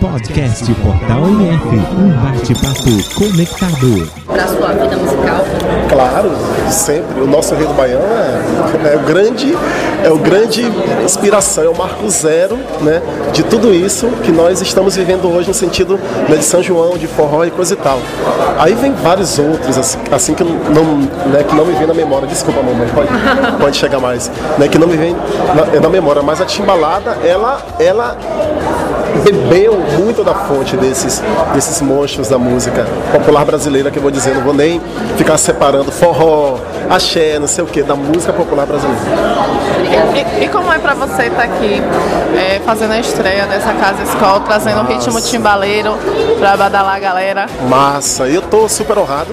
Podcast Portal MF, um bate-papo conectado. Para sua vida musical? Claro, sempre. O nosso Rei do Baião é, é o grande, é o grande inspiração, é o marco zero, né, de tudo isso que nós estamos vivendo hoje no sentido né, de São João, de forró e coisa e tal. Aí vem vários outros, assim, assim que não, né, que não me vem na memória. Desculpa, mamãe, pode, pode chegar mais, né, que não me vem na, na memória. Mas a timbalada, ela, ela bebeu muito da fonte desses, desses monstros da música popular brasileira, que eu vou dizer, não vou nem ficar separando forró, axé, não sei o que, da música popular brasileira. E, e como é para você estar tá aqui é, fazendo a estreia dessa casa escola, trazendo o ritmo timbaleiro para badalar a galera? Massa, eu tô super honrado.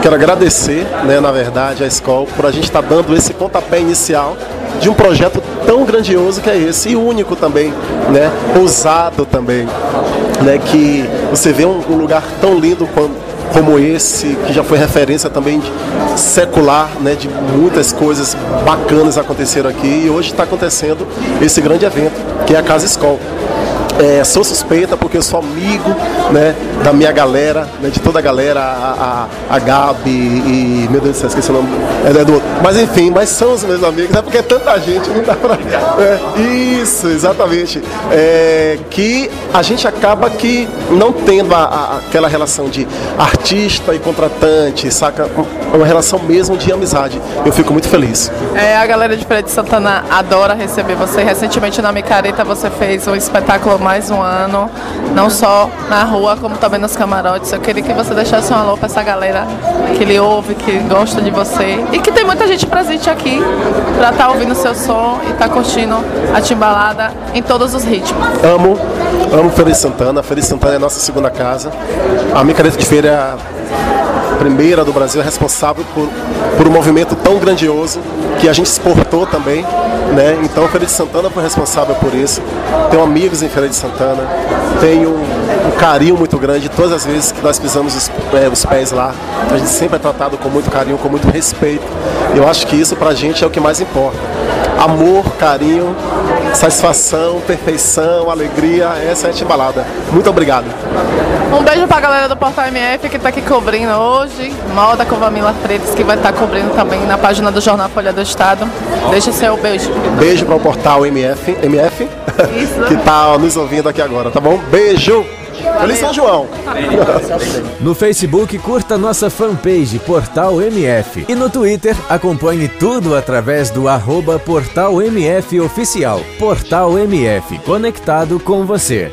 Quero agradecer, né, na verdade, a escola por a gente estar tá dando esse pontapé inicial de um projeto tão grandioso que é esse e único também, né? Ousado também, né? Que você vê um, um lugar tão lindo como, como esse, que já foi referência também secular, né? De muitas coisas bacanas aconteceram aqui e hoje está acontecendo esse grande evento que é a Casa Escola. É, sou suspeita porque eu sou amigo né, da minha galera, né, de toda a galera, a, a, a Gabi e. Meu Deus do céu, esqueci o nome. É, é do outro. Mas enfim, mas são os meus amigos, é porque é tanta gente, não dá pra. É, isso, exatamente. É, que a gente acaba que não tendo a, a, aquela relação de artista e contratante, saca? Uma relação mesmo de amizade. Eu fico muito feliz. É, a galera de Feira de Santana adora receber você. Recentemente na Micareta você fez um espetáculo mais um ano, não só na rua, como também nos camarotes. Eu queria que você deixasse um alô para essa galera que lhe ouve, que gosta de você e que tem muita gente presente aqui para estar tá ouvindo seu som e estar tá curtindo a timbalada em todos os ritmos. Amo, amo Feliz Santana. Feliz Santana é a nossa segunda casa. A Micareta de Feira é primeira do Brasil, é responsável por, por um movimento tão grandioso que a gente exportou também. Né? Então, Feira de Santana foi responsável por isso. Tenho amigos em Feira de Santana, tenho um carinho muito grande. Todas as vezes que nós pisamos os, é, os pés lá, a gente sempre é tratado com muito carinho, com muito respeito. Eu acho que isso pra gente é o que mais importa. Amor, carinho, satisfação, perfeição, alegria, essa é a Timbalada. Muito obrigado. Um beijo pra galera do Portal MF que tá aqui cobrindo hoje, moda com Vamila Freitas, que vai estar tá cobrindo também na página do Jornal Folha do Estado. Deixa seu beijo. Beijo para o Portal MF, MF Isso. que tá nos ouvindo aqui agora, tá bom? Beijo! Feliz São João! No Facebook, curta nossa fanpage Portal MF. E no Twitter, acompanhe tudo através do arroba Portal MF Oficial. Portal MF, conectado com você.